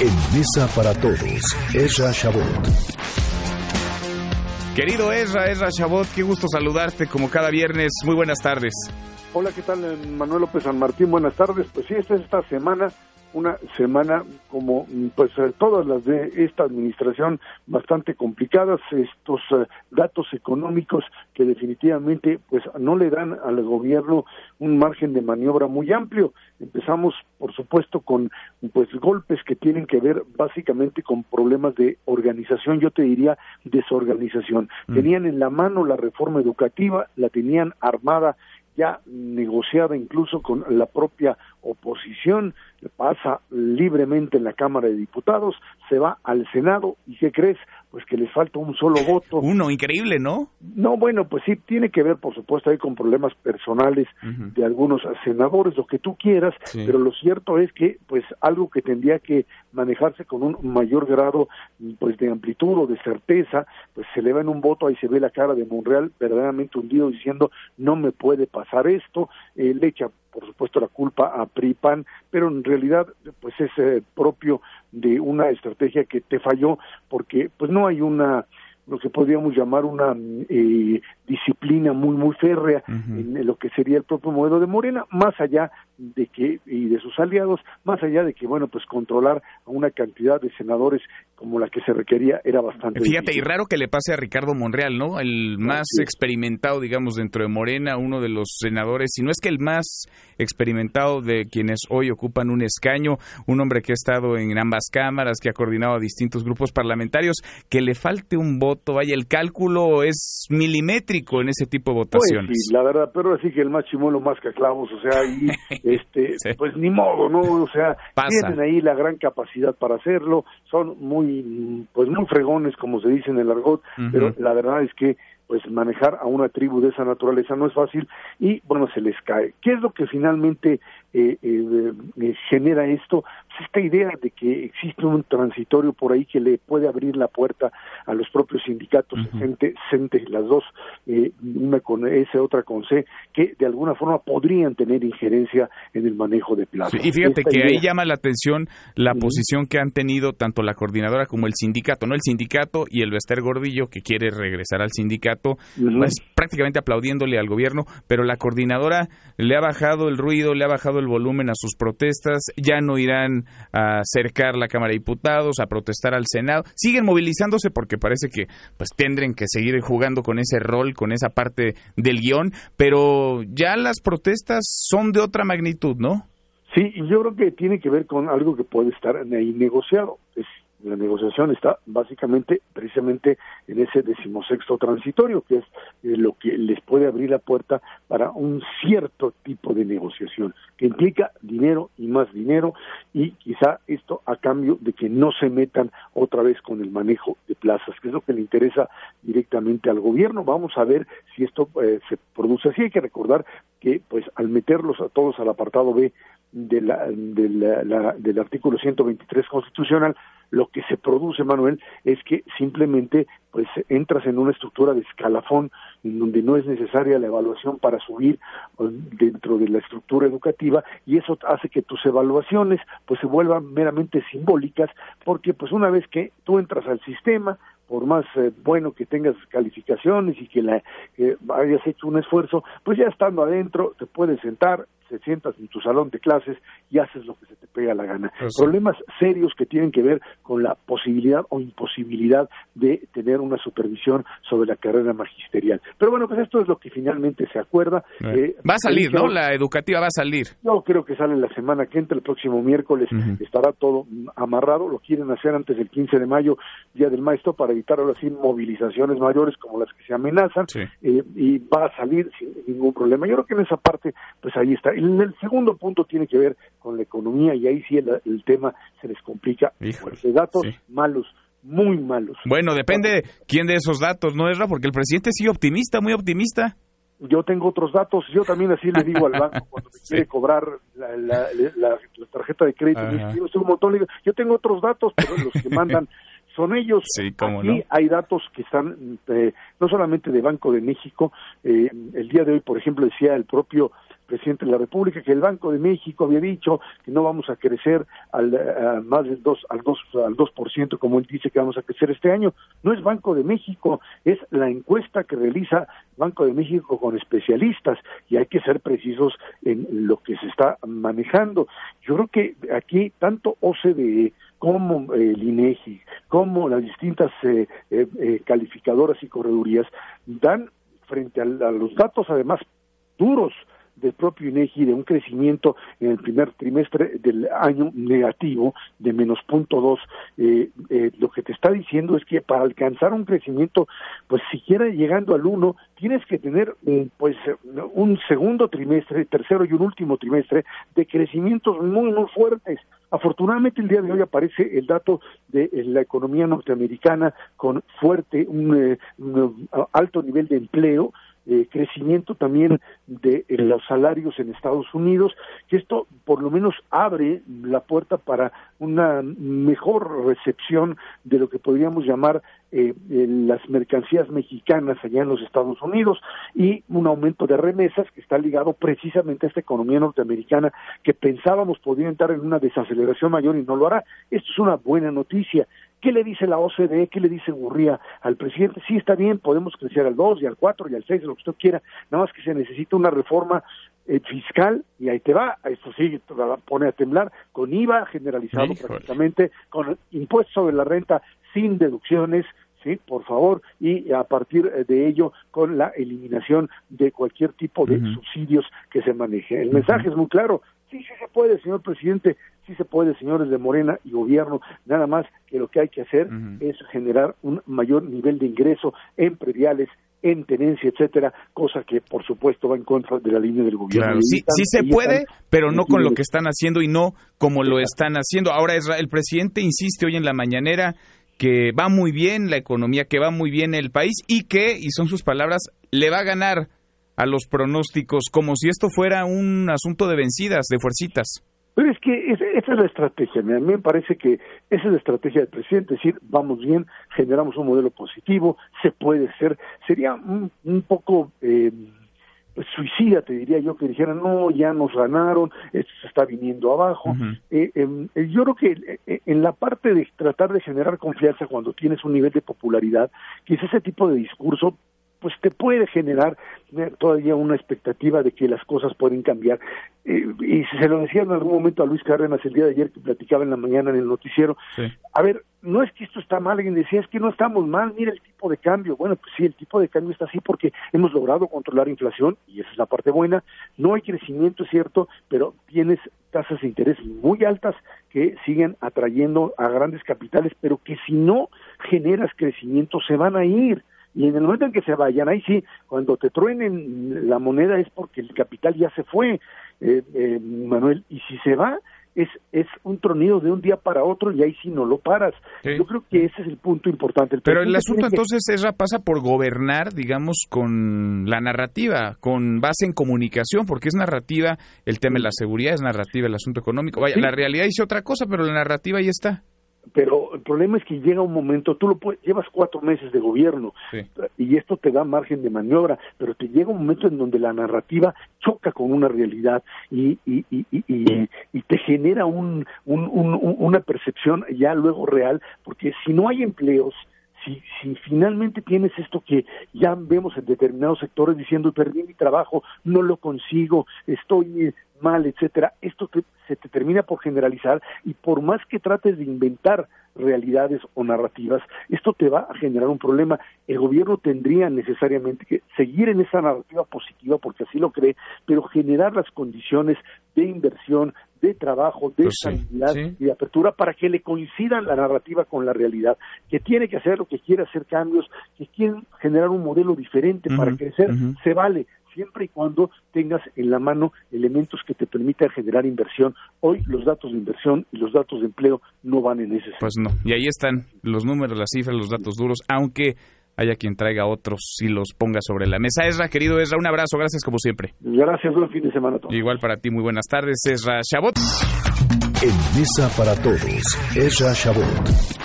En Mesa para Todos, Ezra Shabot. Querido Ezra, Ezra Shabot, qué gusto saludarte como cada viernes. Muy buenas tardes. Hola, ¿qué tal? Manuel López San Martín, buenas tardes. Pues sí, esta es esta semana una semana como pues eh, todas las de esta administración bastante complicadas. Estos eh, datos económicos que definitivamente pues no le dan al gobierno un margen de maniobra muy amplio. Empezamos por supuesto con pues golpes que tienen que ver básicamente con problemas de organización yo te diría desorganización. Mm. tenían en la mano la reforma educativa la tenían armada ya negociada incluso con la propia oposición, pasa libremente en la Cámara de Diputados, se va al Senado y ¿qué crees? Pues que les falta un solo voto. Uno, increíble, ¿no? No, bueno, pues sí, tiene que ver, por supuesto, ahí con problemas personales de algunos senadores, lo que tú quieras, pero lo cierto es que, pues, algo que tendría que manejarse con un mayor grado, pues, de amplitud o de certeza, pues se le va en un voto, ahí se ve la cara de Monreal verdaderamente hundido diciendo, no me puede pasar esto, eh, le echa por supuesto la culpa a PRIPAN, pero en realidad pues es eh, propio de una estrategia que te falló porque pues no hay una lo que podríamos llamar una eh, disciplina muy muy férrea en lo que sería el propio modelo de Morena, más allá de que y de sus aliados, más allá de que bueno pues controlar a una cantidad de senadores como la que se requería era bastante. Fíjate y raro que le pase a Ricardo Monreal, ¿no? El más experimentado, digamos, dentro de Morena, uno de los senadores, si no es que el más experimentado de quienes hoy ocupan un escaño, un hombre que ha estado en ambas cámaras, que ha coordinado a distintos grupos parlamentarios, que le falte un voto, vaya, el cálculo es milimétrico en ese tipo de pues votaciones. sí, la verdad, pero así que el más chimuelo más que clavos, o sea, ahí, este, pues ni modo, ¿no? O sea, tienen ahí la gran capacidad para hacerlo, son muy, pues muy fregones, como se dice en el argot, pero la verdad es que pues manejar a una tribu de esa naturaleza no es fácil y bueno se les cae. Qué es lo que finalmente eh, eh, eh, genera esto pues esta idea de que existe un transitorio por ahí que le puede abrir la puerta a los propios sindicatos uh las dos una con S otra con C que de alguna forma podrían tener injerencia en el manejo de plazos y fíjate que ahí llama la atención la posición que han tenido tanto la coordinadora como el sindicato no el sindicato y el Bester Gordillo que quiere regresar al sindicato pues, prácticamente aplaudiéndole al gobierno, pero la coordinadora le ha bajado el ruido, le ha bajado el volumen a sus protestas, ya no irán a acercar la Cámara de Diputados, a protestar al Senado, siguen movilizándose porque parece que pues tendrán que seguir jugando con ese rol, con esa parte del guion, pero ya las protestas son de otra magnitud, ¿no? Sí, y yo creo que tiene que ver con algo que puede estar ahí negociado. Es la negociación está básicamente precisamente en ese decimosexto transitorio, que es eh, lo que les puede abrir la puerta para un cierto tipo de negociación, que implica dinero y más dinero, y quizá esto a cambio de que no se metan otra vez con el manejo de plazas, que es lo que le interesa directamente al gobierno. Vamos a ver si esto eh, se produce así. Hay que recordar que, pues, al meterlos a todos al apartado B de la, de la, del artículo 123 constitucional, lo que se produce, Manuel, es que simplemente pues entras en una estructura de escalafón en donde no es necesaria la evaluación para subir pues, dentro de la estructura educativa y eso hace que tus evaluaciones pues se vuelvan meramente simbólicas porque pues una vez que tú entras al sistema por más eh, bueno que tengas calificaciones y que la hayas hecho un esfuerzo, pues ya estando adentro te puedes sentar, te sientas en tu salón de clases y haces lo que se te pega la gana. Pues Problemas serios que tienen que ver con la posibilidad o imposibilidad de tener una supervisión sobre la carrera magisterial. Pero bueno, pues esto es lo que finalmente se acuerda. Eh, va a salir, ¿no? La educativa va a salir. Yo creo que sale la semana que entra, el próximo miércoles estará todo amarrado. Lo quieren hacer antes del 15 de mayo, Día del Maestro, para evitar ahora sí movilizaciones mayores como las que se amenazan. Eh, y va a salir sin ningún problema. Yo creo que en esa parte, pues ahí está. El, segundo punto tiene que ver con la economía y ahí sí el, tema se les complica. Fuerte. datos malos muy malos. Bueno, depende quién de esos datos, ¿no, es Porque el presidente sigue optimista, muy optimista. Yo tengo otros datos, yo también así le digo al banco cuando me quiere cobrar la, la, tarjeta de crédito, un montón, yo tengo otros datos, pero los que mandan son ellos. Sí, Aquí hay datos que están, eh, no solamente de Banco de México, eh, el día de hoy, por ejemplo, decía el propio presidente de la República, que el Banco de México había dicho que no vamos a crecer al más del 2 al 2 al 2% como él dice que vamos a crecer este año. No es Banco de México, es la encuesta que realiza Banco de México con especialistas y hay que ser precisos en lo que se está manejando. Yo creo que aquí tanto OCDE como eh, el INEGI, como las distintas eh, eh, calificadoras y corredurías dan frente a los datos además duros del propio INEGI de un crecimiento en el primer trimestre del año negativo de menos punto dos, eh, eh, lo que te está diciendo es que para alcanzar un crecimiento, pues siquiera llegando al uno, tienes que tener pues un segundo trimestre, tercero y un último trimestre de crecimientos muy muy fuertes. Afortunadamente el día de hoy aparece el dato de la economía norteamericana con fuerte, un alto nivel de empleo, eh, crecimiento también de los salarios en Estados Unidos, que esto por lo menos abre la puerta para una mejor recepción de lo que podríamos llamar eh, las mercancías mexicanas allá en los Estados Unidos y un aumento de remesas que está ligado precisamente a esta economía norteamericana que pensábamos podría entrar en una desaceleración mayor y no lo hará. Esto es una buena noticia. ¿Qué le dice la OCDE? ¿Qué le dice Gurría al presidente? Sí, está bien, podemos crecer al 2 y al 4 y al 6, lo que usted quiera, nada más que se necesita una reforma eh, fiscal y ahí te va, esto sí, te pone a temblar, con IVA generalizado prácticamente, con impuesto sobre la renta sin deducciones, sí, por favor, y a partir de ello con la eliminación de cualquier tipo de subsidios que se maneje. El mensaje es muy claro, sí, sí se puede, señor presidente, sí se puede, señores de Morena y gobierno, nada más que lo que hay que hacer es generar un mayor nivel de ingreso en prediales, en tenencia, etcétera, cosa que por supuesto va en contra de la línea del gobierno. sí, sí se puede, pero no con lo que están haciendo y no como lo están haciendo. Ahora el presidente insiste hoy en la mañanera que va muy bien la economía, que va muy bien el país y que, y son sus palabras, le va a ganar a los pronósticos como si esto fuera un asunto de vencidas, de fuercitas. Pero es que esa es la estrategia. A mí me parece que esa es la estrategia del presidente, es decir, vamos bien, generamos un modelo positivo, se puede ser. Sería un, poco eh, pues, suicida, te diría yo, que dijeran, no, ya nos ganaron, esto se está viniendo abajo. Eh, em, eh, yo creo que en la parte de tratar de generar confianza cuando tienes un nivel de popularidad, que es ese tipo de discurso pues te puede generar todavía una expectativa de que las cosas pueden cambiar. Eh, y se lo decía en algún momento a Luis Cárdenas el día de ayer que platicaba en la mañana en el noticiero. A ver, no es que esto está mal, alguien decía, es que no estamos mal, mira el tipo de cambio. Bueno, pues sí, el tipo de cambio está así porque hemos logrado controlar inflación y esa es la parte buena. No hay crecimiento, es cierto, pero tienes tasas de interés muy altas que siguen atrayendo a grandes capitales, pero que si no generas crecimiento se van a ir y en el momento en que se vayan, ahí sí, cuando te truenen la moneda es porque el capital ya se fue, eh, eh, Manuel, y si se va, es, es un tronido de un día para otro y ahí sí no lo paras. Yo creo que ese es el punto importante. Pero el asunto entonces Esra, pasa por gobernar, digamos, con la narrativa, con base en comunicación, porque es narrativa el tema de la seguridad, es narrativa el asunto económico. Vaya, la realidad dice otra cosa, pero la narrativa ahí está pero el problema es que llega un momento, tú lo llevas cuatro meses de gobierno y esto te da margen de maniobra, pero te llega un momento en donde la narrativa choca con una realidad y, y, y, y, y te genera un, un, una percepción ya luego real, porque si no hay empleos, si, si finalmente tienes esto que ya vemos en determinados sectores diciendo perdí mi trabajo, no lo consigo, estoy mal, etcétera, esto se te termina por generalizar y por más que trates de inventar realidades o narrativas, esto te va a generar un problema. El gobierno tendría necesariamente que seguir en esa narrativa positiva porque así lo cree, pero generar las condiciones de inversión, de trabajo, de pues y de apertura para que le coincidan la narrativa con la realidad, que tiene que hacer lo que quiere hacer cambios, que quieren generar un modelo diferente para crecer, se vale, siempre y cuando tengas en la mano elementos que te permitan generar inversión. Hoy los datos de inversión y los datos de empleo no van en ese Pues no, y ahí están los números, las cifras, los datos duros, aunque haya quien traiga otros y los ponga sobre la mesa. Esra, querido Esra, un abrazo, gracias como siempre. Gracias, buen fin de semana a todos. Igual para ti, muy buenas tardes, Esra Chabot. En Mesa para Todos, Esra Chabot.